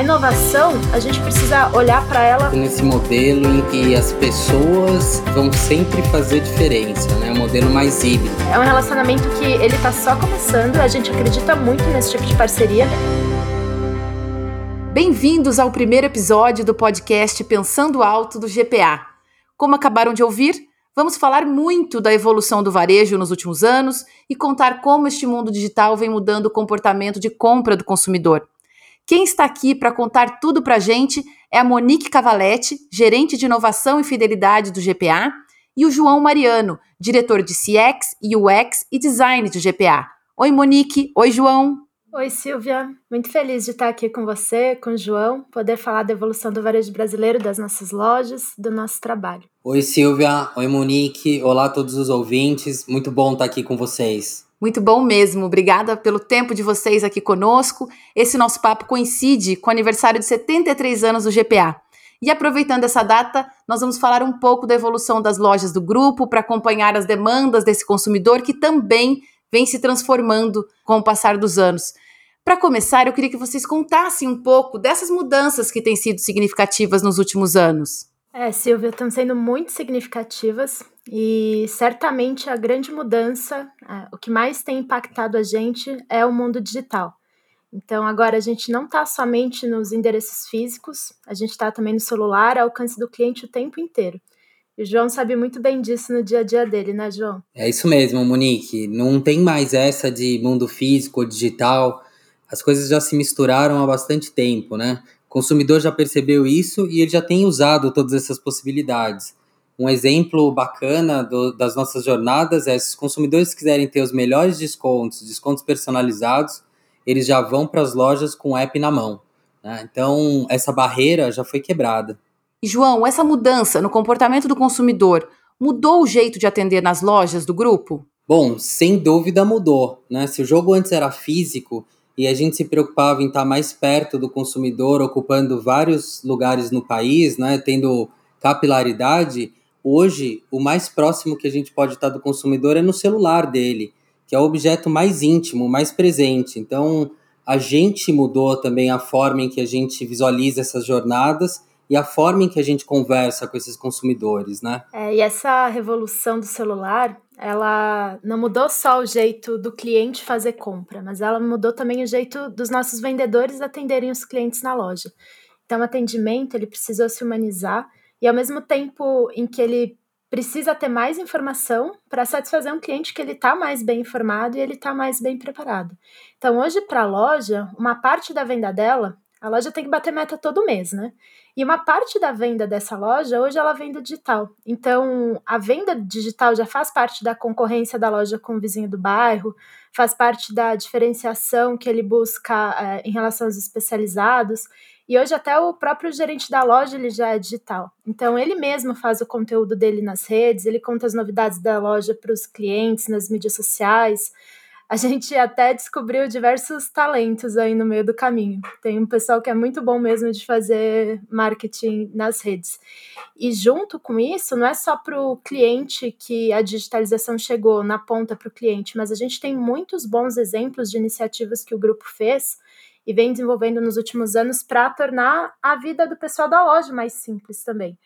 a inovação, a gente precisa olhar para ela nesse modelo em que as pessoas vão sempre fazer diferença, né? Um modelo mais híbrido. É um relacionamento que ele está só começando, a gente acredita muito nesse tipo de parceria. Bem-vindos ao primeiro episódio do podcast Pensando Alto do GPA. Como acabaram de ouvir, vamos falar muito da evolução do varejo nos últimos anos e contar como este mundo digital vem mudando o comportamento de compra do consumidor. Quem está aqui para contar tudo para a gente é a Monique Cavaletti, gerente de inovação e fidelidade do GPA, e o João Mariano, diretor de CX, UX e design do GPA. Oi, Monique. Oi, João. Oi, Silvia. Muito feliz de estar aqui com você, com o João, poder falar da evolução do varejo brasileiro, das nossas lojas, do nosso trabalho. Oi, Silvia. Oi, Monique. Olá a todos os ouvintes. Muito bom estar aqui com vocês. Muito bom mesmo. Obrigada pelo tempo de vocês aqui conosco. Esse nosso papo coincide com o aniversário de 73 anos do GPA. E aproveitando essa data, nós vamos falar um pouco da evolução das lojas do grupo para acompanhar as demandas desse consumidor que também vem se transformando com o passar dos anos. Para começar, eu queria que vocês contassem um pouco dessas mudanças que têm sido significativas nos últimos anos. É, Silvia, estão sendo muito significativas e certamente a grande mudança, é, o que mais tem impactado a gente é o mundo digital. Então agora a gente não está somente nos endereços físicos, a gente está também no celular, ao alcance do cliente o tempo inteiro. E o João sabe muito bem disso no dia a dia dele, né, João? É isso mesmo, Monique. Não tem mais essa de mundo físico ou digital. As coisas já se misturaram há bastante tempo, né? O consumidor já percebeu isso e ele já tem usado todas essas possibilidades. Um exemplo bacana do, das nossas jornadas é se os consumidores quiserem ter os melhores descontos, descontos personalizados, eles já vão para as lojas com o app na mão. Né? Então, essa barreira já foi quebrada. E, João, essa mudança no comportamento do consumidor mudou o jeito de atender nas lojas do grupo? Bom, sem dúvida mudou. Né? Se o jogo antes era físico, e a gente se preocupava em estar mais perto do consumidor, ocupando vários lugares no país, né, tendo capilaridade, hoje o mais próximo que a gente pode estar do consumidor é no celular dele, que é o objeto mais íntimo, mais presente. Então, a gente mudou também a forma em que a gente visualiza essas jornadas e a forma em que a gente conversa com esses consumidores, né? É, e essa revolução do celular, ela não mudou só o jeito do cliente fazer compra, mas ela mudou também o jeito dos nossos vendedores atenderem os clientes na loja. Então, o atendimento, ele precisou se humanizar e ao mesmo tempo em que ele precisa ter mais informação para satisfazer um cliente que ele está mais bem informado e ele está mais bem preparado. Então, hoje, para a loja, uma parte da venda dela a loja tem que bater meta todo mês, né? E uma parte da venda dessa loja, hoje ela vem do digital. Então, a venda digital já faz parte da concorrência da loja com o vizinho do bairro, faz parte da diferenciação que ele busca é, em relação aos especializados. E hoje até o próprio gerente da loja ele já é digital. Então ele mesmo faz o conteúdo dele nas redes, ele conta as novidades da loja para os clientes nas mídias sociais a gente até descobriu diversos talentos aí no meio do caminho. Tem um pessoal que é muito bom mesmo de fazer marketing nas redes. E junto com isso, não é só para o cliente que a digitalização chegou na ponta para o cliente, mas a gente tem muitos bons exemplos de iniciativas que o grupo fez e vem desenvolvendo nos últimos anos para tornar a vida do pessoal da loja mais simples também.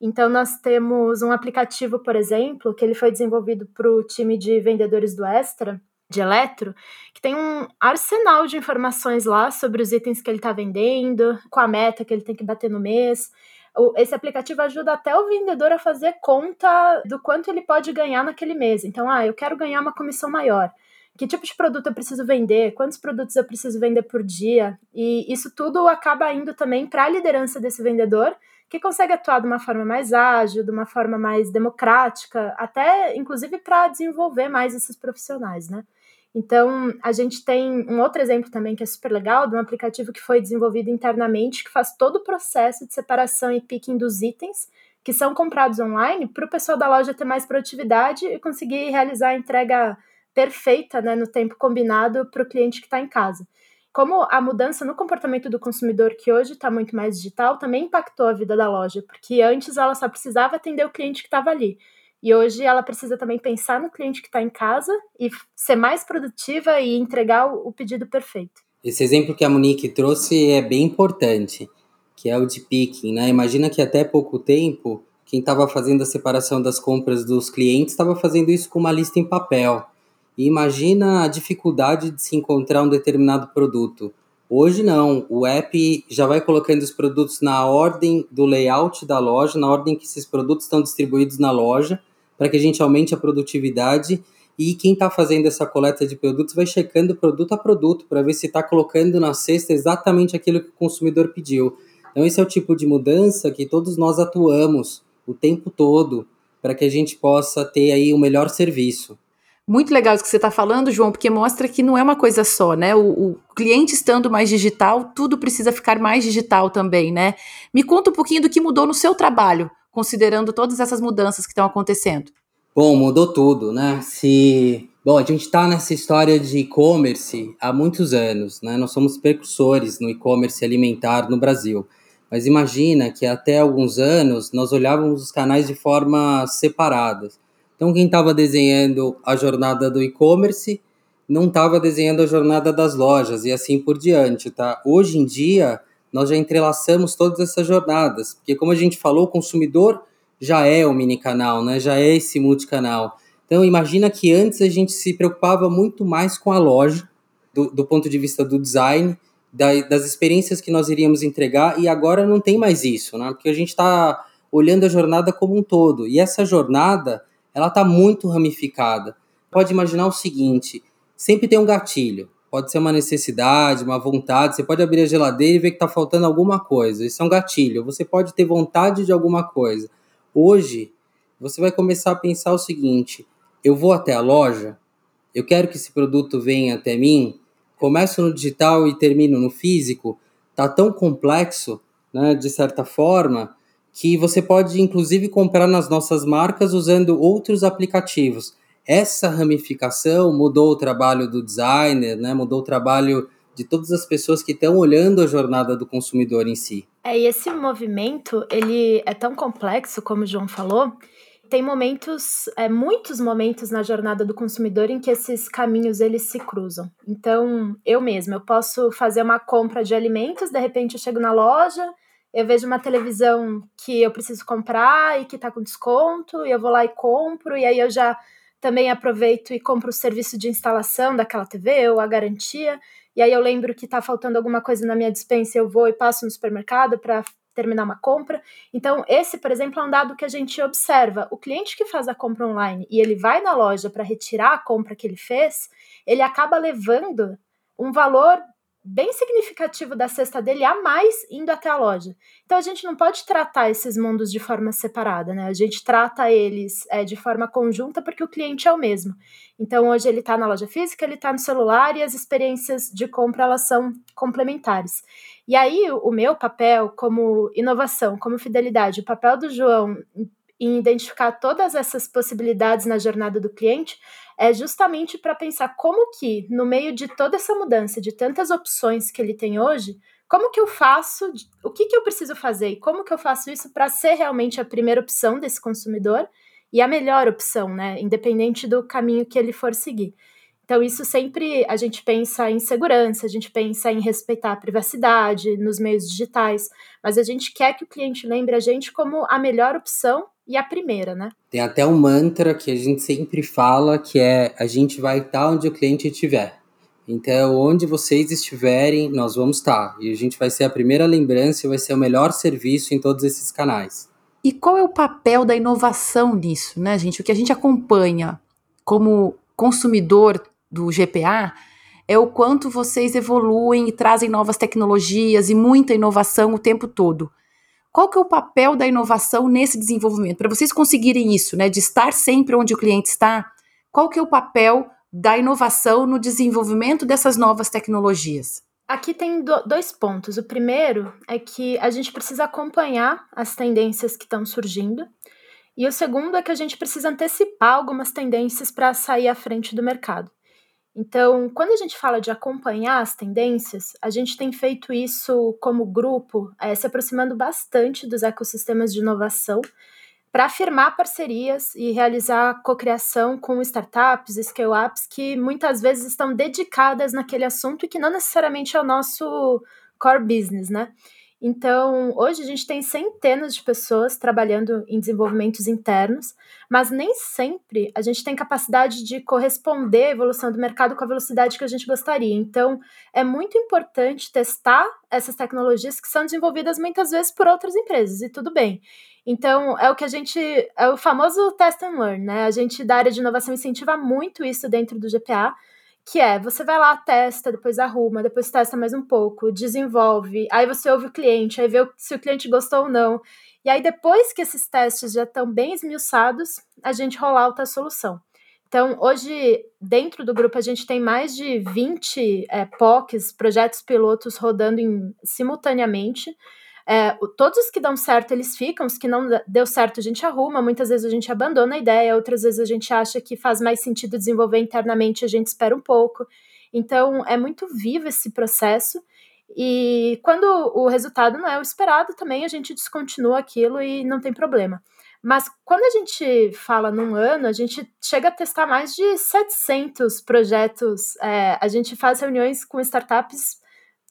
Então, nós temos um aplicativo, por exemplo, que ele foi desenvolvido para o time de vendedores do Extra, de eletro, que tem um arsenal de informações lá sobre os itens que ele está vendendo, com a meta que ele tem que bater no mês. Esse aplicativo ajuda até o vendedor a fazer conta do quanto ele pode ganhar naquele mês. Então, ah, eu quero ganhar uma comissão maior. Que tipo de produto eu preciso vender? Quantos produtos eu preciso vender por dia? E isso tudo acaba indo também para a liderança desse vendedor, que consegue atuar de uma forma mais ágil, de uma forma mais democrática, até inclusive para desenvolver mais esses profissionais, né? Então, a gente tem um outro exemplo também que é super legal, de um aplicativo que foi desenvolvido internamente, que faz todo o processo de separação e picking dos itens que são comprados online, para o pessoal da loja ter mais produtividade e conseguir realizar a entrega perfeita né, no tempo combinado para o cliente que está em casa. Como a mudança no comportamento do consumidor, que hoje está muito mais digital, também impactou a vida da loja, porque antes ela só precisava atender o cliente que estava ali. E hoje ela precisa também pensar no cliente que está em casa e ser mais produtiva e entregar o, pedido perfeito. Esse exemplo que a Monique trouxe é bem importante, que é o de picking, né? Imagina que até pouco tempo quem estava fazendo a separação das compras dos clientes estava fazendo isso com uma lista em papel. E imagina a dificuldade de se encontrar um determinado produto. Hoje não, o app já vai colocando os produtos na ordem do layout da loja, na ordem que esses produtos estão distribuídos na loja, para que a gente aumente a produtividade. E quem está fazendo essa coleta de produtos vai checando produto a produto para ver se está colocando na cesta exatamente aquilo que o consumidor pediu. Então, esse é o tipo de mudança que todos nós atuamos o tempo todo para que a gente possa ter aí o melhor serviço. Muito legal isso que você está falando, João, porque mostra que não é uma coisa só, né? O, o, cliente estando mais digital, tudo precisa ficar mais digital também, né? Me conta um pouquinho do que mudou no seu trabalho, considerando todas essas mudanças que estão acontecendo. Bom, mudou tudo, né? Se Bom, a gente está nessa história de e-commerce há muitos anos, né? Nós somos precursores no e-commerce alimentar no Brasil. Mas imagina que até alguns anos nós olhávamos os canais de forma separadas. Então, quem estava desenhando a jornada do e-commerce não estava desenhando a jornada das lojas e assim por diante, tá? Hoje em dia, nós já entrelaçamos todas essas jornadas, porque como a gente falou, o consumidor já é o mini canal, né? Já é esse multicanal. Então, imagina que antes a gente se preocupava muito mais com a loja, do, do ponto de vista do design, da, das experiências que nós iríamos entregar e agora não tem mais isso, né? Porque a gente está olhando a jornada como um todo e essa jornada ela está muito ramificada. Pode imaginar o seguinte: sempre tem um gatilho. Pode ser uma necessidade, uma vontade. Você pode abrir a geladeira e ver que está faltando alguma coisa. Isso é um gatilho. Você pode ter vontade de alguma coisa. Hoje, você vai começar a pensar o seguinte: eu vou até a loja, eu quero que esse produto venha até mim, começo no digital e termino no físico, tá tão complexo, né, de certa forma, que você pode inclusive comprar nas nossas marcas usando outros aplicativos. Essa ramificação mudou o trabalho do designer, né, mudou o trabalho de todas as pessoas que estão olhando a jornada do consumidor em si. É, e esse movimento, ele é tão complexo, como o João falou, tem momentos, é, muitos momentos na jornada do consumidor em que esses caminhos eles se cruzam. Então, eu mesma, eu posso fazer uma compra de alimentos, de repente eu chego na loja, eu vejo uma televisão que eu preciso comprar e que está com desconto, e eu vou lá e compro, e aí eu já também aproveito e compro o serviço de instalação daquela TV ou a garantia. E aí eu lembro que está faltando alguma coisa na minha dispensa, eu vou e passo no supermercado para terminar uma compra. Então, esse, por exemplo, é um dado que a gente observa. O cliente que faz a compra online e ele vai na loja para retirar a compra que ele fez, ele acaba levando um valor bem significativo da cesta dele a mais indo até a loja. Então a gente não pode tratar esses mundos de forma separada, né? A gente trata eles é, de forma conjunta porque o cliente é o mesmo. Então hoje ele está na loja física, ele está no celular e as experiências de compra elas são complementares. E aí o meu papel como inovação, como fidelidade, o papel do João em identificar todas essas possibilidades na jornada do cliente é justamente para pensar como que, no meio de toda essa mudança, de tantas opções que ele tem hoje, como que eu faço, o que, que eu preciso fazer e como que eu faço isso para ser realmente a primeira opção desse consumidor e a melhor opção, né? Independente do caminho que ele for seguir. Então, isso sempre a gente pensa em segurança, a gente pensa em respeitar a privacidade nos meios digitais, mas a gente quer que o cliente lembre a gente como a melhor opção e a primeira, né? Tem até um mantra que a gente sempre fala que é a gente vai estar onde o cliente estiver. Então, onde vocês estiverem, nós vamos estar. E a gente vai ser a primeira lembrança e vai ser o melhor serviço em todos esses canais. E qual é o papel da inovação nisso, né, gente? O que a gente acompanha como consumidor do GPA é o quanto vocês evoluem e trazem novas tecnologias e muita inovação o tempo todo. Qual que é o papel da inovação nesse desenvolvimento? Para vocês conseguirem isso, né, de estar sempre onde o cliente está, qual que é o papel da inovação no desenvolvimento dessas novas tecnologias? Aqui tem dois pontos. O primeiro é que a gente precisa acompanhar as tendências que estão surgindo. E o segundo é que a gente precisa antecipar algumas tendências para sair à frente do mercado. Então, quando a gente fala de acompanhar as tendências, a gente tem feito isso como grupo, é, se aproximando bastante dos ecossistemas de inovação, para firmar parcerias e realizar cocriação com startups, scale-ups que muitas vezes estão dedicadas naquele assunto e que não necessariamente é o nosso core business, né? Então, hoje a gente tem centenas de pessoas trabalhando em desenvolvimentos internos, mas nem sempre a gente tem capacidade de corresponder à evolução do mercado com a velocidade que a gente gostaria. Então, é muito importante testar essas tecnologias que são desenvolvidas muitas vezes por outras empresas, e tudo bem. Então, é o que a gente. É o famoso test and learn, né? A gente, da área de inovação, incentiva muito isso dentro do GPA que é você vai lá, testa, depois arruma, depois testa mais um pouco, desenvolve, aí você ouve o cliente, aí vê se o cliente gostou ou não. E aí, depois que esses testes já estão bem esmiuçados, a gente rolar outra solução. Então, hoje, dentro do grupo, a gente tem mais de 20 é, POCs, projetos pilotos, rodando em, simultaneamente. É, todos os que dão certo, eles ficam, os que não deu certo, a gente arruma, muitas vezes a gente abandona a ideia, outras vezes a gente acha que faz mais sentido desenvolver internamente, a gente espera um pouco. Então, é muito vivo esse processo, e quando o resultado não é o esperado, também a gente descontinua aquilo e não tem problema. Mas quando a gente fala num ano, a gente chega a testar mais de 700 projetos. É, a gente faz reuniões com startups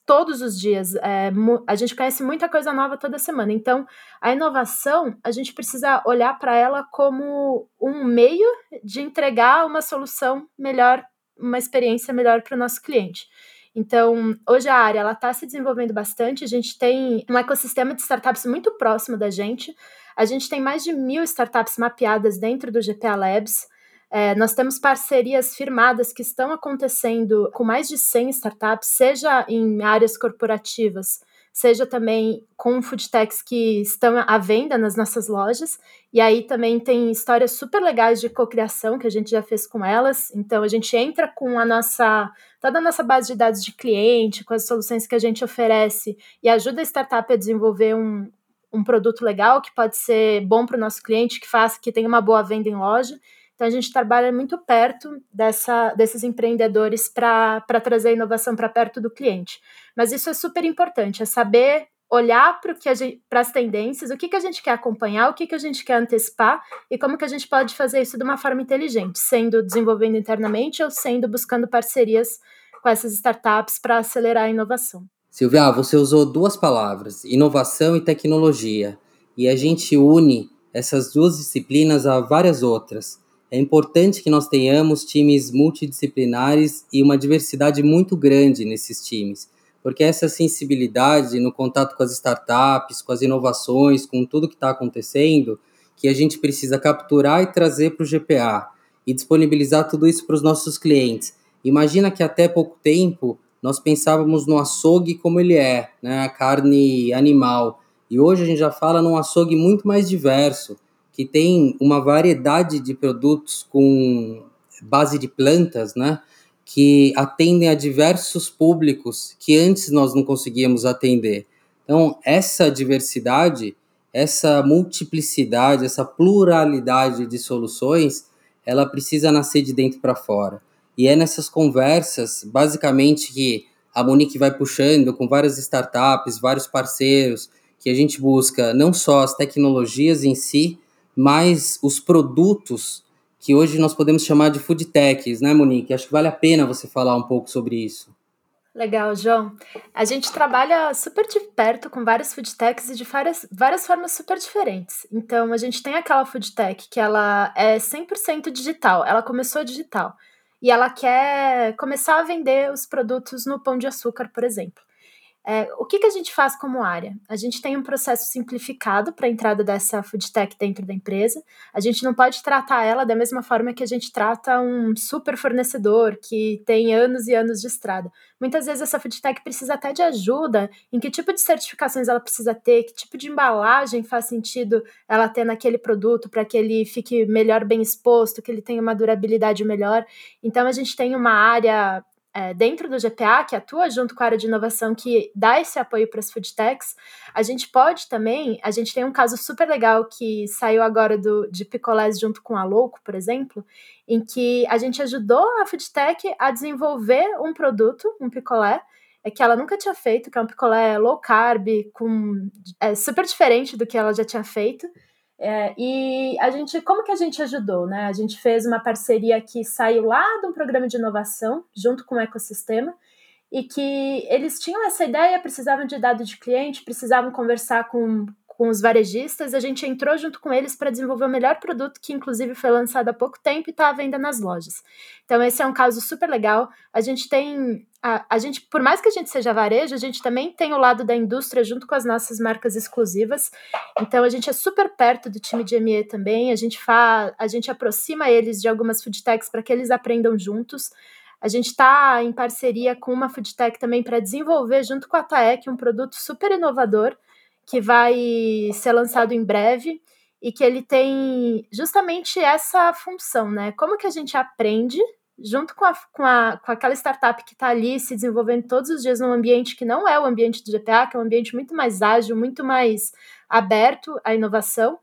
todos os dias. É, a gente conhece muita coisa nova toda semana. Então, a inovação, a gente precisa olhar para ela como um meio de entregar uma solução melhor, uma experiência melhor para o nosso cliente. Então, hoje a área ela está se desenvolvendo bastante. A gente tem um ecossistema de startups muito próximo da gente. A gente tem mais de mil startups mapeadas dentro do GPA Labs. É, nós temos parcerias firmadas que estão acontecendo com mais de 100 startups, seja em áreas corporativas, seja também com food techs que estão à venda nas nossas lojas. E aí também tem histórias super legais de cocriação que a gente já fez com elas. Então a gente entra com a nossa toda a nossa base de dados de cliente, com as soluções que a gente oferece e ajuda a startup a desenvolver um, um produto legal que pode ser bom para o nosso cliente, que faça que tenha uma boa venda em loja. Então, a gente trabalha muito perto dessa, desses empreendedores para trazer inovação para perto do cliente. Mas isso é super importante, é saber olhar para as tendências, o que, que a gente quer acompanhar, o que, que a gente quer antecipar e como que a gente pode fazer isso de uma forma inteligente, sendo desenvolvendo internamente ou sendo buscando parcerias com essas startups para acelerar a inovação. Silvia, você usou duas palavras, inovação e tecnologia, e a gente une essas duas disciplinas a várias outras. É importante que nós tenhamos times multidisciplinares e uma diversidade muito grande nesses times, porque essa sensibilidade no contato com as startups, com as inovações, com tudo que está acontecendo, que a gente precisa capturar e trazer para o GPA e disponibilizar tudo isso para os nossos clientes. Imagina que até pouco tempo nós pensávamos no açougue como ele é, né, a carne animal, e hoje a gente já fala num açougue muito mais diverso que tem uma variedade de produtos com base de plantas, né? Que atendem a diversos públicos que antes nós não conseguíamos atender. Então, essa diversidade, essa multiplicidade, essa pluralidade de soluções, ela precisa nascer de dentro para fora. E é nessas conversas, basicamente, que a Monique vai puxando com várias startups, vários parceiros, que a gente busca não só as tecnologias em si, mas os produtos que hoje nós podemos chamar de food techs, né, Monique? Acho que vale a pena você falar um pouco sobre isso. Legal, João. A gente trabalha super de perto com várias food techs e de várias, várias formas super diferentes. Então, a gente tem aquela food tech que ela é 100% digital, ela começou digital. E ela quer começar a vender os produtos no pão de açúcar, por exemplo. É, o que, que a gente faz como área? A gente tem um processo simplificado para a entrada dessa food tech dentro da empresa. A gente não pode tratar ela da mesma forma que a gente trata um super fornecedor que tem anos e anos de estrada. Muitas vezes essa food tech precisa até de ajuda em que tipo de certificações ela precisa ter, que tipo de embalagem faz sentido ela ter naquele produto para que ele fique melhor bem exposto, que ele tenha uma durabilidade melhor. Então a gente tem uma área é, dentro do GPA, que atua junto com a área de inovação, que dá esse apoio para as food techs, a gente pode também, a gente tem um caso super legal que saiu agora do, de picolés junto com a Louco, por exemplo, em que a gente ajudou a food tech a desenvolver um produto, um picolé, é que ela nunca tinha feito, que é um picolé low carb, com, é, super diferente do que ela já tinha feito, É, e a gente, como que a gente ajudou, né? A gente fez uma parceria que saiu lá de um programa de inovação, junto com o ecossistema, e que eles tinham essa ideia, precisavam de dado de cliente, precisavam conversar com, com os varejistas, a gente entrou junto com eles para desenvolver o melhor produto, que inclusive foi lançado há pouco tempo e está à venda nas lojas. Então, esse é um caso super legal. A gente tem. A, a gente, por mais que a gente seja varejo, a gente também tem o lado da indústria junto com as nossas marcas exclusivas. Então, a gente é super perto do time de ME também. A gente, fa, a gente aproxima eles de algumas foodtechs para que eles aprendam juntos. A gente está em parceria com uma foodtech também para desenvolver, junto com a TAEC, um produto super inovador que vai ser lançado em breve e que ele tem justamente essa função, né? Como que a gente aprende junto com, a, com, a, com aquela startup que está ali se desenvolvendo todos os dias num ambiente que não é o ambiente do GPA, que é um ambiente muito mais ágil, muito mais aberto à inovação.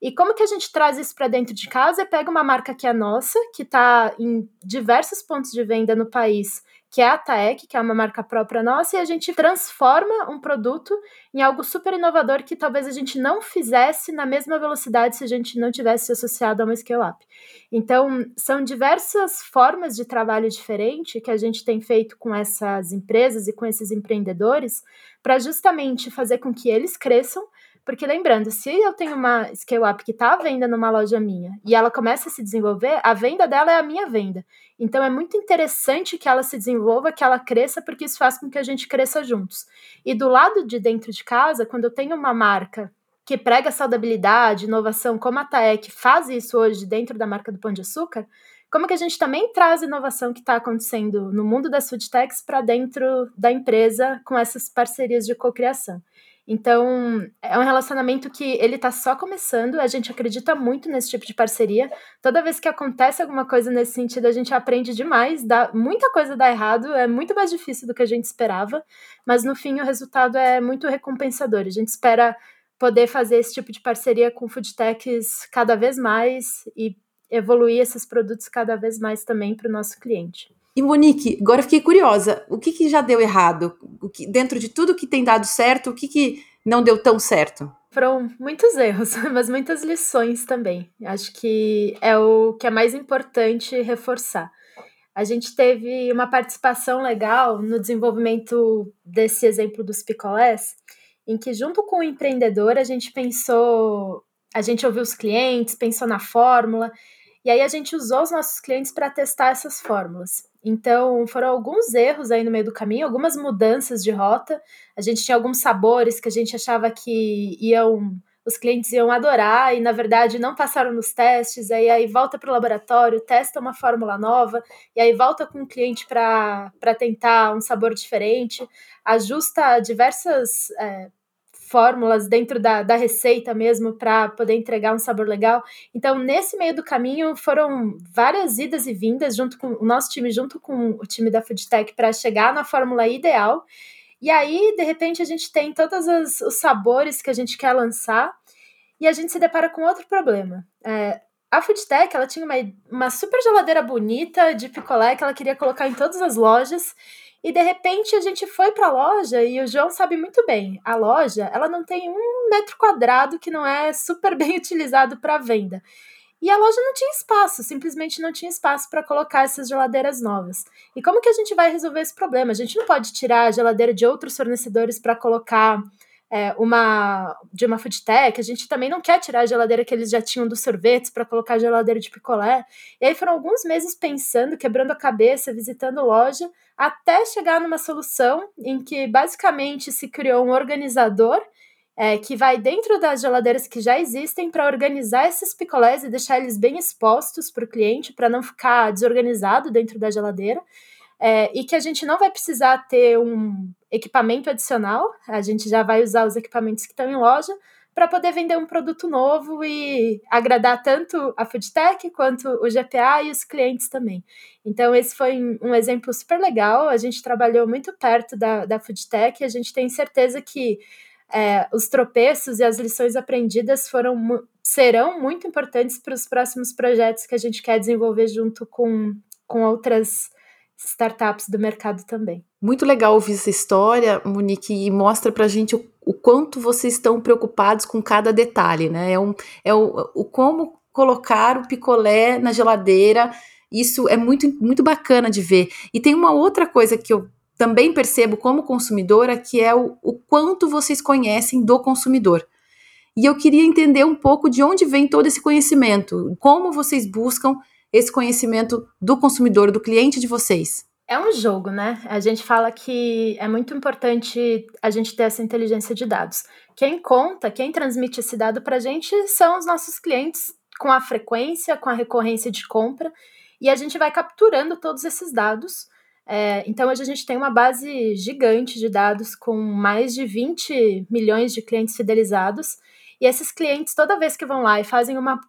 E como que a gente traz isso para dentro de casa? É pega uma marca que é nossa, que está em diversos pontos de venda no país que é a TAEC, que é uma marca própria nossa, e a gente transforma um produto em algo super inovador que talvez a gente não fizesse na mesma velocidade se a gente não tivesse associado a uma scale-up. Então, são diversas formas de trabalho diferente que a gente tem feito com essas empresas e com esses empreendedores para justamente fazer com que eles cresçam, porque lembrando, se eu tenho uma scale-up que está à venda numa loja minha e ela começa a se desenvolver, a venda dela é a minha venda. Então é muito interessante que ela se desenvolva, que ela cresça, porque isso faz com que a gente cresça juntos. E do lado de dentro de casa, quando eu tenho uma marca que prega saudabilidade, inovação, como a TAEC faz isso hoje dentro da marca do Pão de Açúcar, como que a gente também traz inovação que está acontecendo no mundo das food techs para dentro da empresa com essas parcerias de cocriação. Então, é um relacionamento que ele tá só começando, a gente acredita muito nesse tipo de parceria. Toda vez que acontece alguma coisa nesse sentido, a gente aprende demais, dá, muita coisa dá errado, é muito mais difícil do que a gente esperava, mas no fim o resultado é muito recompensador. A gente espera poder fazer esse tipo de parceria com foodtechs cada vez mais e evoluir esses produtos cada vez mais também para o nosso cliente. E Monique, agora fiquei curiosa, o que, que já deu errado? O que, dentro de tudo que tem dado certo, o que, que não deu tão certo? Foram muitos erros, mas muitas lições também. Acho que é o que é mais importante reforçar. A gente teve uma participação legal no desenvolvimento desse exemplo dos picolés, em que junto com o empreendedor a gente pensou, a gente ouviu os clientes, pensou na fórmula, e aí a gente usou os nossos clientes para testar essas fórmulas. Então, foram alguns erros aí no meio do caminho, algumas mudanças de rota. A gente tinha alguns sabores que a gente achava que iam os clientes iam adorar e na verdade não passaram nos testes, aí, aí volta para o laboratório, testa uma fórmula nova, e aí volta com o cliente para tentar um sabor diferente, ajusta diversas é, fórmulas dentro da, da receita mesmo para poder entregar um sabor legal. Então, nesse meio do caminho, foram várias idas e vindas junto com o nosso time, junto com o time da Foodtech, para chegar na fórmula ideal. E aí, de repente, a gente tem todos os, os, sabores que a gente quer lançar e a gente se depara com outro problema. É, a Foodtech, ela tinha uma, uma super geladeira bonita de picolé que ela queria colocar em todas as lojas e de repente a gente foi para a loja e o João sabe muito bem, a loja ela não tem um metro quadrado que não é super bem utilizado para venda. E a loja não tinha espaço, simplesmente não tinha espaço para colocar essas geladeiras novas. E como que a gente vai resolver esse problema? A gente não pode tirar a geladeira de outros fornecedores para colocar é, uma de uma food tech, a gente também não quer tirar a geladeira que eles já tinham dos sorvetes para colocar a geladeira de picolé. E aí foram alguns meses pensando, quebrando a cabeça, visitando loja, até chegar numa solução em que basicamente se criou um organizador é, que vai dentro das geladeiras que já existem para organizar esses picolés e deixar eles bem expostos para o cliente, para não ficar desorganizado dentro da geladeira é, e que a gente não vai precisar ter um equipamento adicional, a gente já vai usar os equipamentos que estão em loja para poder vender um produto novo e agradar tanto a Foodtech quanto o GPA e os clientes também. Então, esse foi um exemplo super legal. A gente trabalhou muito perto da, da Foodtech e a gente tem certeza que é, os tropeços e as lições aprendidas foram, serão muito importantes para os próximos projetos que a gente quer desenvolver junto com, com outras startups do mercado também. Muito legal ouvir essa história, Monique, e mostra pra gente o o quanto vocês estão preocupados com cada detalhe, né? É, um, é o, o como colocar o picolé na geladeira. Isso é muito, muito bacana de ver. E tem uma outra coisa que eu também percebo como consumidora, que é o, o quanto vocês conhecem do consumidor. E eu queria entender um pouco de onde vem todo esse conhecimento, como vocês buscam esse conhecimento do consumidor, do cliente de vocês. É um jogo, né? A gente fala que é muito importante a gente ter essa inteligência de dados. Quem conta, quem transmite esse dado para a gente são os nossos clientes, com a frequência, com a recorrência de compra, e a gente vai capturando todos esses dados. É, então, hoje a gente tem uma base gigante de dados com mais de 20 milhões de clientes fidelizados, e esses clientes, toda vez que vão lá e fazem uma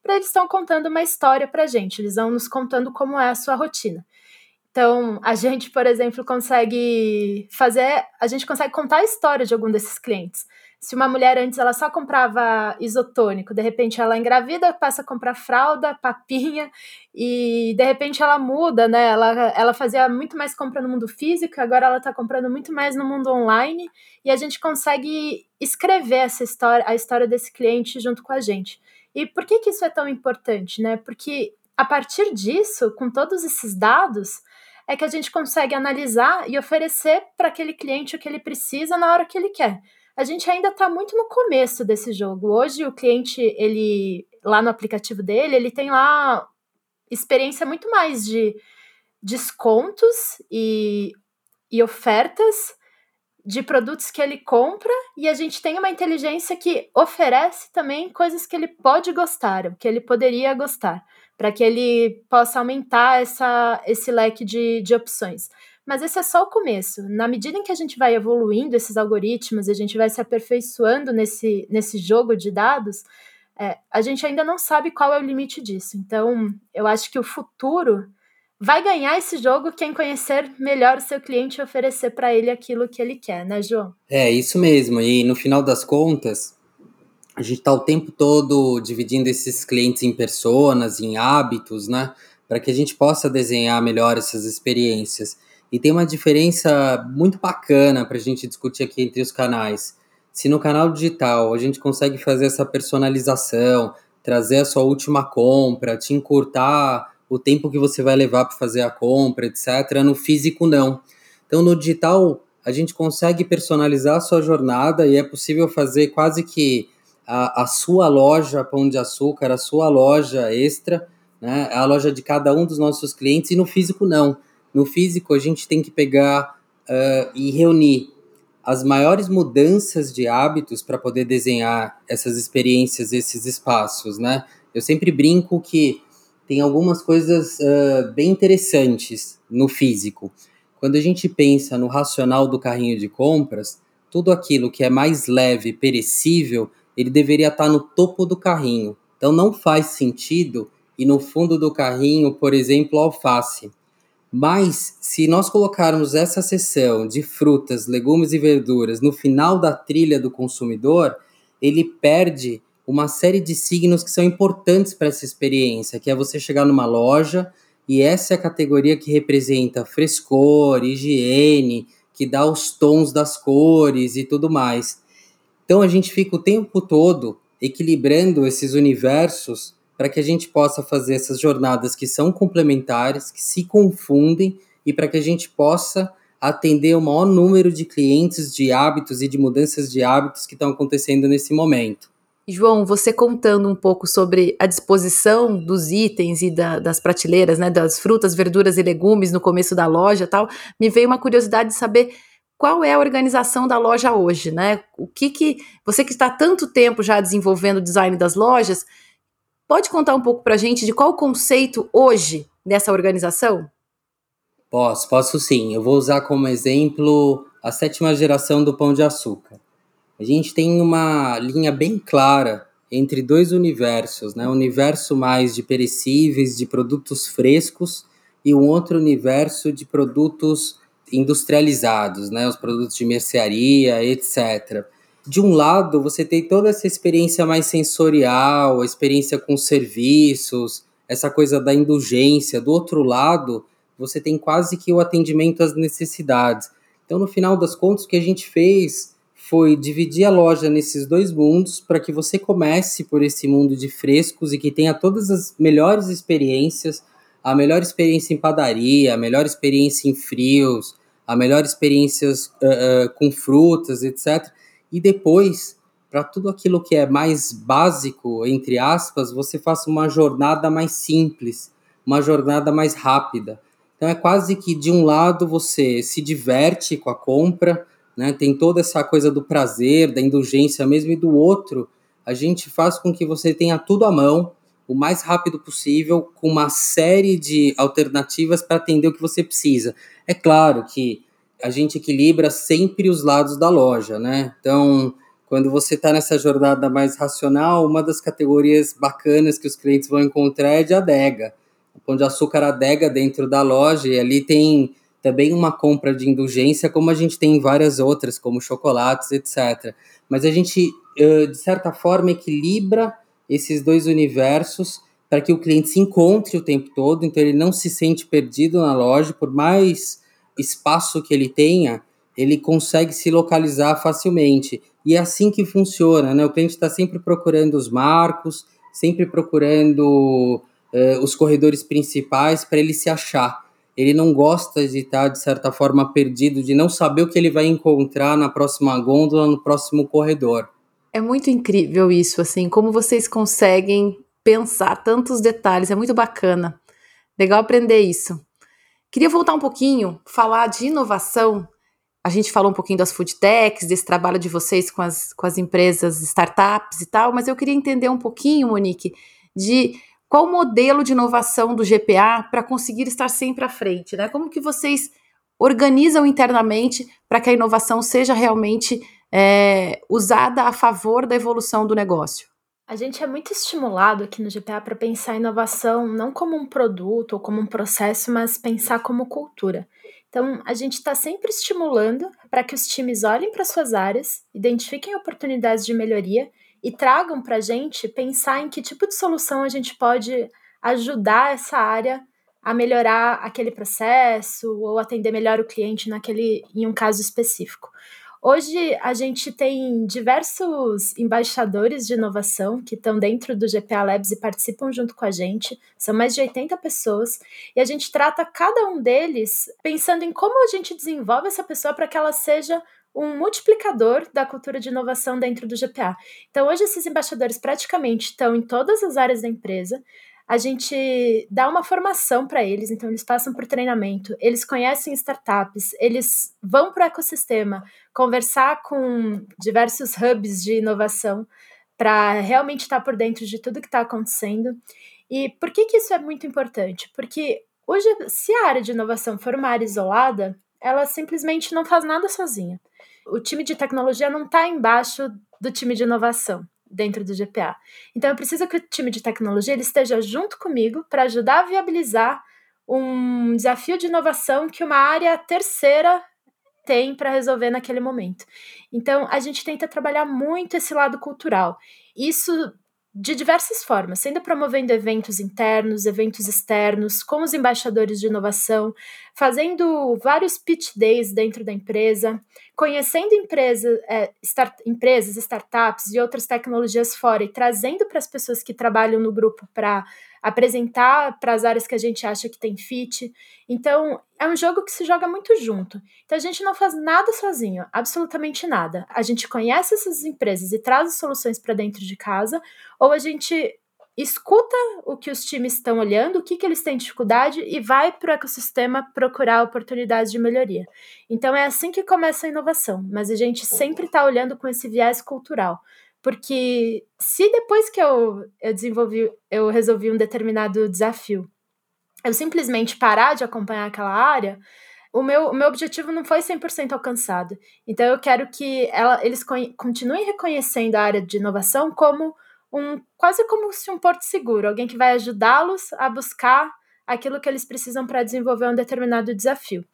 compra, eles estão contando uma história para a gente, eles vão nos contando como é a sua rotina. Então, a gente, por exemplo, consegue fazer, a gente consegue contar a história de algum desses clientes. Se uma mulher antes ela só comprava isotônico, de repente ela engravida, passa a comprar fralda, papinha e de repente ela muda, né? Ela, ela fazia muito mais compra no mundo físico, agora ela está comprando muito mais no mundo online e a gente consegue escrever essa história, a história desse cliente junto com a gente. E por que, que isso é tão importante, né? Porque a partir disso, com todos esses dados, é que a gente consegue analisar e oferecer para aquele cliente o que ele precisa na hora que ele quer. A gente ainda está muito no começo desse jogo. Hoje o cliente, ele lá no aplicativo dele, ele tem lá experiência muito mais de descontos e, e ofertas de produtos que ele compra e a gente tem uma inteligência que oferece também coisas que ele pode gostar, que ele poderia gostar para que ele possa aumentar essa, esse leque de, de opções. Mas esse é só o começo. Na medida em que a gente vai evoluindo esses algoritmos, a gente vai se aperfeiçoando nesse, nesse jogo de dados, é, a gente ainda não sabe qual é o limite disso. Então, eu acho que o futuro vai ganhar esse jogo quem conhecer melhor o seu cliente e oferecer para ele aquilo que ele quer, né, João? É, isso mesmo. E no final das contas, a gente está o tempo todo dividindo esses clientes em personas, em hábitos, né? Para que a gente possa desenhar melhor essas experiências. E tem uma diferença muito bacana para a gente discutir aqui entre os canais. Se no canal digital a gente consegue fazer essa personalização, trazer a sua última compra, te encurtar o tempo que você vai levar para fazer a compra, etc. No físico, não. Então, no digital, a gente consegue personalizar a sua jornada e é possível fazer quase que a, a sua loja Pão de Açúcar, a sua loja extra, né, a loja de cada um dos nossos clientes, e no físico não. No físico a gente tem que pegar uh, e reunir as maiores mudanças de hábitos para poder desenhar essas experiências, esses espaços, né? Eu sempre brinco que tem algumas coisas uh, bem interessantes no físico. Quando a gente pensa no racional do carrinho de compras, tudo aquilo que é mais leve, perecível, ele deveria estar no topo do carrinho. Então não faz sentido e no fundo do carrinho, por exemplo, alface. Mas se nós colocarmos essa seção de frutas, legumes e verduras no final da trilha do consumidor, ele perde uma série de signos que são importantes para essa experiência, que é você chegar numa loja e essa é a categoria que representa frescor, higiene, que dá os tons das cores e tudo mais. Então a gente fica o tempo todo equilibrando esses universos para que a gente possa fazer essas jornadas que são complementares, que se confundem e para que a gente possa atender o maior número de clientes, de hábitos e de mudanças de hábitos que estão acontecendo nesse momento. João, você contando um pouco sobre a disposição dos itens e da, das prateleiras, né, das frutas, verduras e legumes no começo da loja, tal, me veio uma curiosidade de saber qual é a organização da loja hoje, né? O que que você que está tanto tempo já desenvolvendo o design das lojas, pode contar um pouco para a gente de qual o conceito hoje dessa organização? Posso, posso sim. Eu vou usar como exemplo a sétima geração do Pão de Açúcar. A gente tem uma linha bem clara entre dois universos, né? Universo mais de perecíveis, de produtos frescos, e um outro universo de produtos industrializados, né, os produtos de mercearia, etc. De um lado, você tem toda essa experiência mais sensorial, a experiência com serviços, essa coisa da indulgência. Do outro lado, você tem quase que o atendimento às necessidades. Então, no final das contas, o que a gente fez foi dividir a loja nesses dois mundos para que você comece por esse mundo de frescos e que tenha todas as melhores experiências, a melhor experiência em padaria, a melhor experiência em frios, a melhor experiência uh, uh, com frutas, etc. E depois, para tudo aquilo que é mais básico, entre aspas, você faça uma jornada mais simples, uma jornada mais rápida. Então é quase que de um lado você se diverte com a compra, né? Tem toda essa coisa do prazer, da indulgência mesmo, e do outro, a gente faz com que você tenha tudo à mão, o mais rápido possível, com uma série de alternativas para atender o que você precisa. É claro que a gente equilibra sempre os lados da loja, né? Então, quando você está nessa jornada mais racional, uma das categorias bacanas que os clientes vão encontrar é de adega. O pão de açúcar adega dentro da loja e ali tem também uma compra de indulgência, como a gente tem em várias outras, como chocolates, etc. Mas a gente, de certa forma, equilibra esses dois universos para que o cliente se encontre o tempo todo, então ele não se sente perdido na loja, por mais espaço que ele tenha, ele consegue se localizar facilmente. E é assim que funciona, né? O cliente está sempre procurando os marcos, sempre procurando uh, os corredores principais para ele se achar ele não gosta de estar, de certa forma, perdido, de não saber o que ele vai encontrar na próxima gôndola, no próximo corredor. É muito incrível isso, assim, como vocês conseguem pensar tantos detalhes, é muito bacana. Legal aprender isso. Queria voltar um pouquinho, falar de inovação. A gente falou um pouquinho das food techs, desse trabalho de vocês com as, com as empresas, startups e tal, mas eu queria entender um pouquinho, Monique, de qual o modelo de inovação do GPA para conseguir estar sempre à frente? Né? Como que vocês organizam internamente para que a inovação seja realmente é, usada a favor da evolução do negócio? A gente é muito estimulado aqui no GPA para pensar inovação não como um produto ou como um processo, mas pensar como cultura. Então, a gente está sempre estimulando para que os times olhem para suas áreas, identifiquem oportunidades de melhoria e tragam para a gente pensar em que tipo de solução a gente pode ajudar essa área a melhorar aquele processo ou atender melhor o cliente naquele em um caso específico. Hoje a gente tem diversos embaixadores de inovação que estão dentro do GPA Labs e participam junto com a gente. São mais de 80 pessoas e a gente trata cada um deles pensando em como a gente desenvolve essa pessoa para que ela seja um multiplicador da cultura de inovação dentro do GPA. Então, hoje, esses embaixadores praticamente estão em todas as áreas da empresa. A gente dá uma formação para eles, então eles passam por treinamento, eles conhecem startups, eles vão para o ecossistema conversar com diversos hubs de inovação para realmente estar tá por dentro de tudo que está acontecendo. E por que, que isso é muito importante? Porque hoje, se a área de inovação for uma área isolada, ela simplesmente não faz nada sozinha o time de tecnologia não está embaixo do time de inovação dentro do GPA. Então eu preciso que o time de tecnologia ele esteja junto comigo para ajudar a viabilizar um desafio de inovação que uma área terceira tem para resolver naquele momento. Então a gente tenta trabalhar muito esse lado cultural. Isso de diversas formas, sendo promovendo eventos internos, eventos externos, com os embaixadores de inovação, fazendo vários pitch days dentro da empresa, conhecendo empresa, é, start, empresas, startups e outras tecnologias fora e trazendo para as pessoas que trabalham no grupo para apresentar para as áreas que a gente acha que tem fit. Então, é um jogo que se joga muito junto. Então, a gente não faz nada sozinho, absolutamente nada. A gente conhece essas empresas e traz as soluções para dentro de casa, ou a gente escuta o que os times estão olhando, o que, que eles têm dificuldade e vai para o ecossistema procurar oportunidades de melhoria. Então é assim que começa a inovação, mas a gente sempre está olhando com esse viés cultural. Porque se depois que eu, eu desenvolvi, eu resolvi um determinado desafio, eu simplesmente parar de acompanhar aquela área, o meu, o meu objetivo não foi 100% alcançado. Então eu quero que ela, eles continuem reconhecendo a área de inovação como um quase como se um porto seguro, alguém que vai ajudá-los a buscar aquilo que eles precisam para desenvolver um determinado desafio.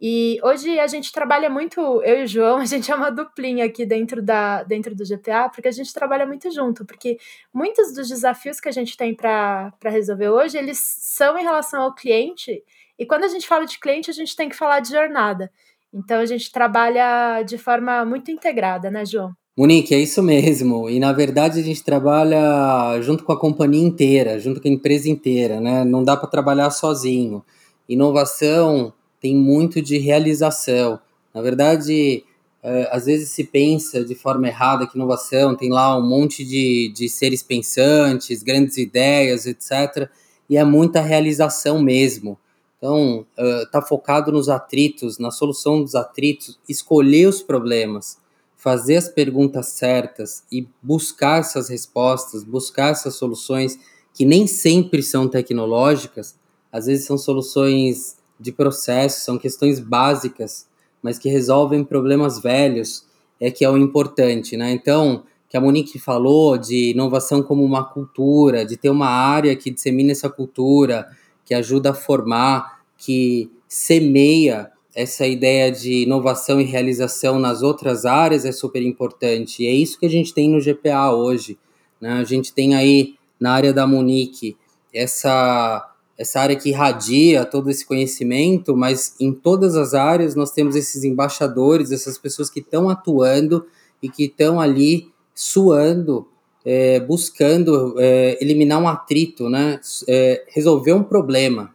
E hoje a gente trabalha muito, eu e o João, a gente é uma duplinha aqui dentro, da, dentro do GPA, porque a gente trabalha muito junto, porque muitos dos desafios que a gente tem para resolver hoje, eles são em relação ao cliente, e quando a gente fala de cliente, a gente tem que falar de jornada. Então a gente trabalha de forma muito integrada, né, João? Monique, é isso mesmo. E na verdade a gente trabalha junto com a companhia inteira, junto com a empresa inteira, né? Não dá para trabalhar sozinho. Inovação tem muito de realização. Na verdade, é, às vezes se pensa de forma errada que inovação tem lá um monte de, de seres pensantes, grandes ideias, etc. E é muita realização mesmo. Então, está uh, focado nos atritos, na solução dos atritos, escolher os problemas fazer as perguntas certas e buscar essas respostas, buscar essas soluções que nem sempre são tecnológicas, às vezes são soluções de processo, são questões básicas, mas que resolvem problemas velhos, é que é o importante, né? Então, que a Monique falou de inovação como uma cultura, de ter uma área que dissemina essa cultura, que ajuda a formar, que semeia essa ideia de inovação e realização nas outras áreas é super importante. E é isso que a gente tem no GPA hoje. Né? A gente tem aí na área da Monique essa, essa área que irradia todo esse conhecimento, mas em todas as áreas nós temos esses embaixadores, essas pessoas que estão atuando e que estão ali suando, é, buscando é, eliminar um atrito, né? É, resolver um problema.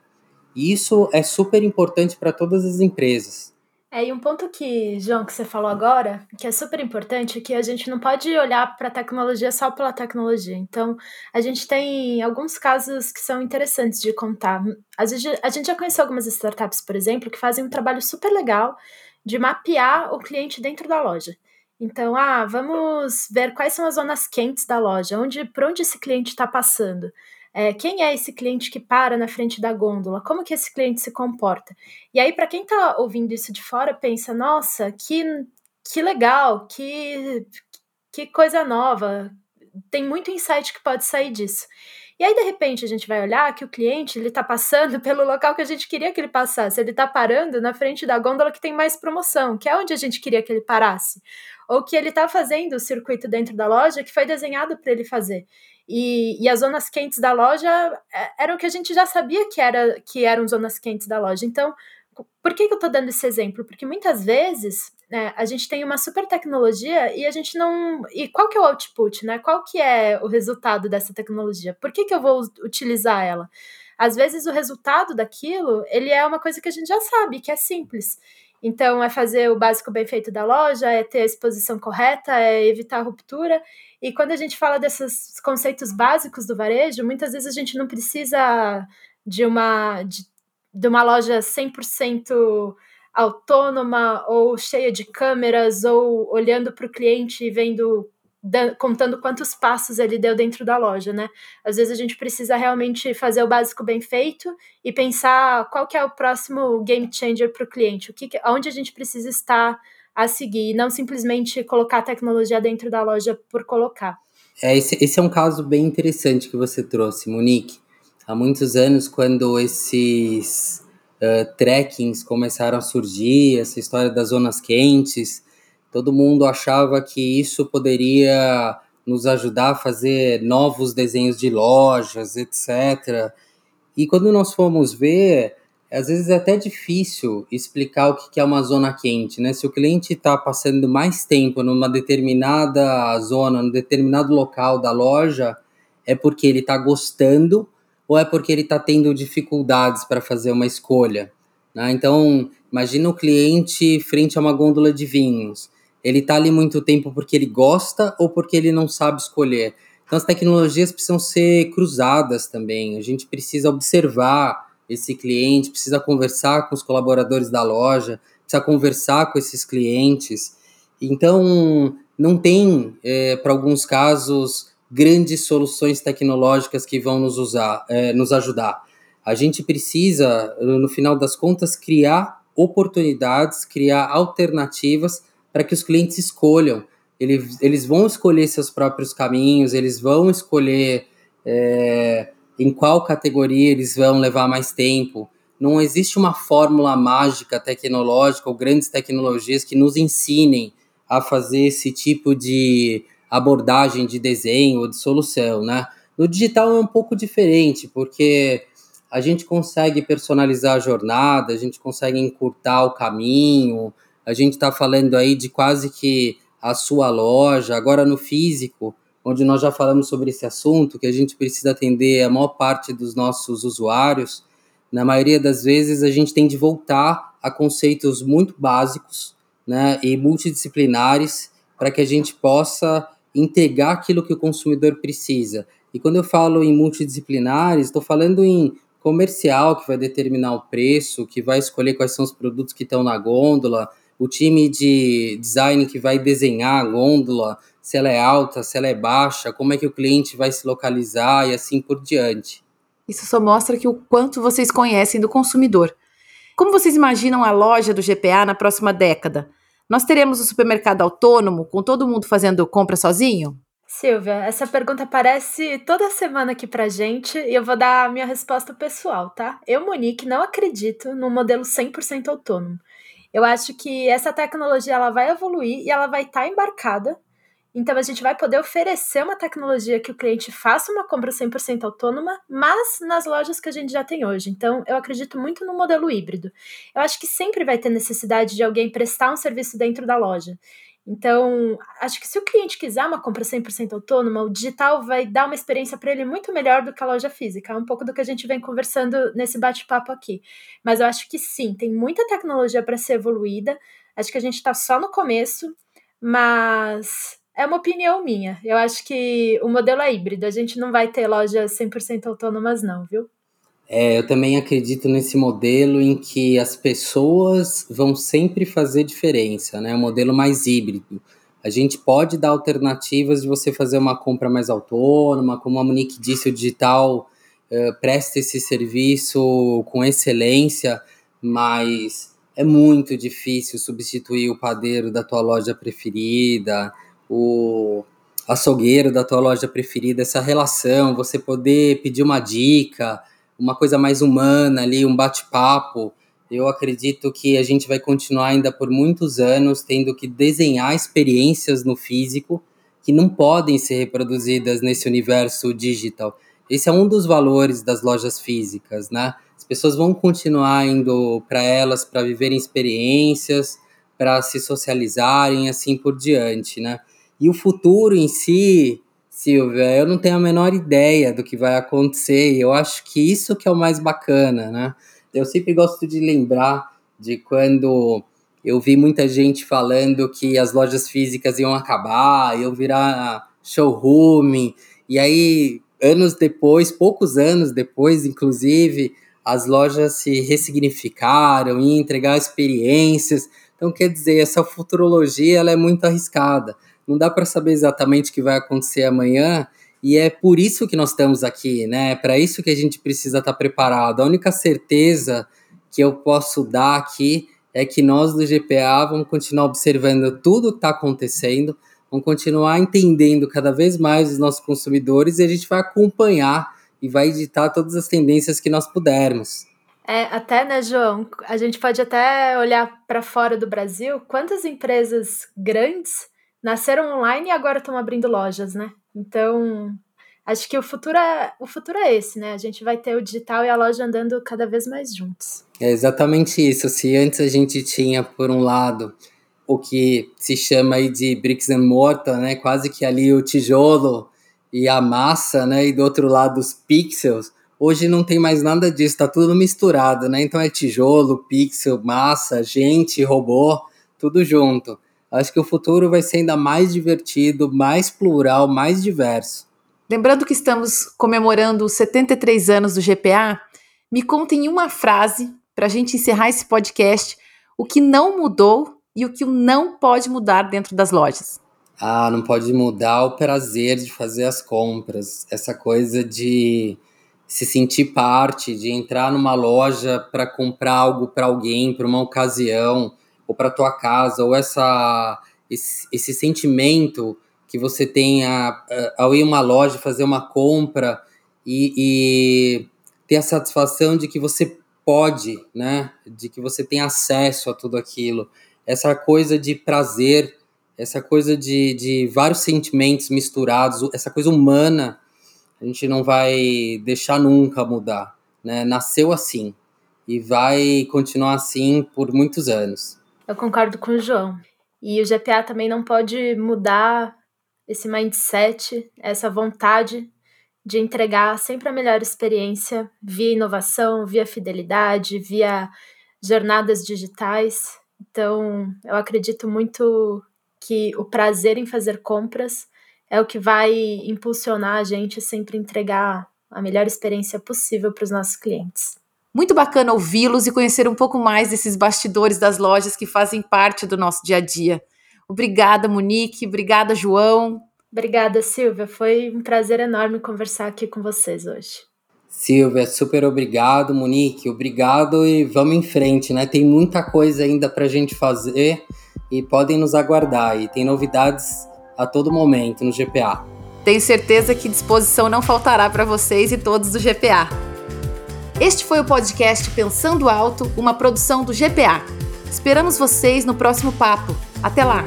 E isso é super importante para todas as empresas. É, e um ponto que, João, que você falou agora, que é super importante, é que a gente não pode olhar para a tecnologia só pela tecnologia. Então, a gente tem alguns casos que são interessantes de contar. A gente, a gente já conheceu algumas startups, por exemplo, que fazem um trabalho super legal de mapear o cliente dentro da loja. Então, ah, vamos ver quais são as zonas quentes da loja, onde, por onde esse cliente está passando. É, quem é esse cliente que para na frente da gôndola? Como que esse cliente se comporta? E aí, para quem está ouvindo isso de fora, pensa, nossa, que, que legal, que, que coisa nova, tem muito insight que pode sair disso. E aí, de repente, a gente vai olhar que o cliente ele está passando pelo local que a gente queria que ele passasse. Ele está parando na frente da gôndola que tem mais promoção, que é onde a gente queria que ele parasse. Ou que ele está fazendo o circuito dentro da loja que foi desenhado para ele fazer. E, e, as zonas quentes da loja é, eram o que a gente já sabia que, era, que eram zonas quentes da loja. Então, por que, que eu estou dando esse exemplo? Porque muitas vezes né, a gente tem uma super tecnologia e a gente não. E qual que é o output, né? Qual que é o resultado dessa tecnologia? Por que, que eu vou utilizar ela? Às vezes o resultado daquilo ele é uma coisa que a gente já sabe, que é simples. Então, é fazer o básico bem feito da loja, é ter a exposição correta, é evitar a ruptura. E quando a gente fala desses conceitos básicos do varejo, muitas vezes a gente não precisa de uma, de, de uma loja 100% autônoma ou cheia de câmeras ou olhando para o cliente e vendo contando quantos passos ele deu dentro da loja, né? Às vezes a gente precisa realmente fazer o básico bem feito e pensar qual que é o próximo game changer para o cliente, o que, onde a gente precisa estar a seguir, e não simplesmente colocar a tecnologia dentro da loja por colocar. É, esse, esse é um caso bem interessante que você trouxe, Monique. Há muitos anos, quando esses uh, começaram a surgir, essa história das zonas quentes, todo mundo achava que isso poderia nos ajudar a fazer novos desenhos de lojas, etc. E quando nós fomos ver, às vezes é até difícil explicar o que é uma zona quente, né? Se o cliente está passando mais tempo numa determinada zona, num determinado local da loja, é porque ele está gostando ou é porque ele está tendo dificuldades para fazer uma escolha. Né? Então, imagina o cliente frente a uma gôndola de vinhos ele está ali muito tempo porque ele gosta ou porque ele não sabe escolher. Então as tecnologias precisam ser cruzadas também. A gente precisa observar esse cliente, precisa conversar com os colaboradores da loja, precisa conversar com esses clientes. Então não tem, é, para alguns casos, grandes soluções tecnológicas que vão nos usar, é, nos ajudar. A gente precisa, no final das contas, criar oportunidades, criar alternativas para que os clientes escolham. Eles, eles vão escolher seus próprios caminhos, eles vão escolher é, em qual categoria eles vão levar mais tempo. Não existe uma fórmula mágica tecnológica ou grandes tecnologias que nos ensinem a fazer esse tipo de abordagem de desenho ou de solução, né? No digital é um pouco diferente, porque a gente consegue personalizar a jornada, a gente consegue encurtar o caminho, a gente está falando aí de quase que a sua loja, agora no físico, onde nós já falamos sobre esse assunto, que a gente precisa atender a maior parte dos nossos usuários, na maioria das vezes a gente tem de voltar a conceitos muito básicos né, e multidisciplinares para que a gente possa entregar aquilo que o consumidor precisa. E quando eu falo em multidisciplinares, estou falando em comercial, que vai determinar o preço, que vai escolher quais são os produtos que estão na gôndola, o time de design que vai desenhar a gôndola, se ela é alta, se ela é baixa, como é que o cliente vai se localizar e assim por diante. Isso só mostra que o quanto vocês conhecem do consumidor. Como vocês imaginam a loja do GPA na próxima década? Nós teremos o um supermercado autônomo, com todo mundo fazendo compra sozinho? Silvia, essa pergunta aparece toda semana aqui pra gente e eu vou dar a minha resposta pessoal, tá? Eu, Monique, não acredito num modelo 100% autônomo. Eu acho que essa tecnologia ela vai evoluir e ela vai estar tá embarcada então a gente vai poder oferecer uma tecnologia que o cliente faça uma compra 100% autônoma, mas nas lojas que a gente já tem hoje. Então eu acredito muito no modelo híbrido. Eu acho que sempre vai ter necessidade de alguém prestar um serviço dentro da loja. Então, acho que se o cliente quiser uma compra 100% autônoma, o digital vai dar uma experiência para ele muito melhor do que a loja física. É um pouco do que a gente vem conversando nesse bate-papo aqui. Mas eu acho que sim, tem muita tecnologia para ser evoluída. Acho que a gente está só no começo, mas é uma opinião minha. Eu acho que o modelo é híbrido. A gente não vai ter lojas 100% autônomas, não, viu? É, eu também acredito nesse modelo em que as pessoas vão sempre fazer diferença, né? O modelo mais híbrido. A gente pode dar alternativas de você fazer uma compra mais autônoma, como a Monique disse, o digital uh, presta esse serviço com excelência, mas é muito difícil substituir o padeiro da tua loja preferida, o açougueiro da tua loja preferida, essa relação, você poder pedir uma dica, uma coisa mais humana ali, um bate-papo. Eu acredito que a gente vai continuar ainda por muitos anos tendo que desenhar experiências no físico que não podem ser reproduzidas nesse universo digital. Esse é um dos valores das lojas físicas, né? As pessoas vão continuar indo para elas para viverem experiências, para se socializarem, assim por diante, né? E o futuro em si, Silvia, eu não tenho a menor ideia do que vai acontecer. E eu acho que isso que é o mais bacana, né? Eu sempre gosto de lembrar de quando eu vi muita gente falando que as lojas físicas iam acabar, iam virar showroom, e aí anos depois, poucos anos depois, inclusive, as lojas se ressignificaram e entregar experiências. Então, quer dizer, essa futurologia ela é muito arriscada não dá para saber exatamente o que vai acontecer amanhã, e é por isso que nós estamos aqui, né? É para isso que a gente precisa estar tá preparado. A única certeza que eu posso dar aqui é que nós do GPA vamos continuar observando tudo o que está acontecendo, vamos continuar entendendo cada vez mais os nossos consumidores e a gente vai acompanhar e vai editar todas as tendências que nós pudermos. É, até, né, João? A gente pode até olhar para fora do Brasil. Quantas empresas grandes nasceram online e agora estão abrindo lojas, né? Então, acho que o futuro é, o futuro é esse, né? A gente vai ter o digital e a loja andando cada vez mais juntos. É exatamente isso. Se antes a gente tinha, por um lado, o que se chama aí de bricks and mortar, né? Quase que ali o tijolo e a massa, né? E do outro lado os pixels. Hoje não tem mais nada disso, tá tudo misturado, né? Então é tijolo, pixel, massa, gente, robô, tudo junto. Acho que o futuro vai ser ainda mais divertido, mais plural, mais diverso. Lembrando que estamos comemorando os 73 anos do GPA, me conta em uma frase, para a gente encerrar esse podcast, o que não mudou e o que não pode mudar dentro das lojas. Ah, não pode mudar o prazer de fazer as compras, essa coisa de se sentir parte, de entrar numa loja para comprar algo para alguém, para uma ocasião ou para tua casa, ou essa esse, esse, sentimento que você tem a, a, ao ir uma loja fazer uma compra e, e ter a satisfação de que você pode, né? De que você tem acesso a tudo aquilo. Essa coisa de prazer, essa coisa de, de vários sentimentos misturados, essa coisa humana, a gente não vai deixar nunca mudar. Né? Nasceu assim e vai continuar assim por muitos anos. Eu concordo com o João. E o GPA também não pode mudar esse mindset, essa vontade de entregar sempre a melhor experiência via inovação, via fidelidade, via jornadas digitais. Então, eu acredito muito que o prazer em fazer compras é o que vai impulsionar a gente a sempre entregar a melhor experiência possível para os nossos clientes. Muito bacana ouvi-los e conhecer um pouco mais desses bastidores das lojas que fazem parte do nosso dia a dia. Obrigada, Monique. Obrigada, João. Obrigada, Silvia. Foi um prazer enorme conversar aqui com vocês hoje. Silvia, super obrigado, Monique. Obrigado e vamos em frente, né? Tem muita coisa ainda para a gente fazer e podem nos aguardar. E tem novidades a todo momento no GPA. Tenho certeza que disposição não faltará para vocês e todos do GPA. Este foi o podcast Pensando Alto, uma produção do GPA. Esperamos vocês no próximo papo. Até lá!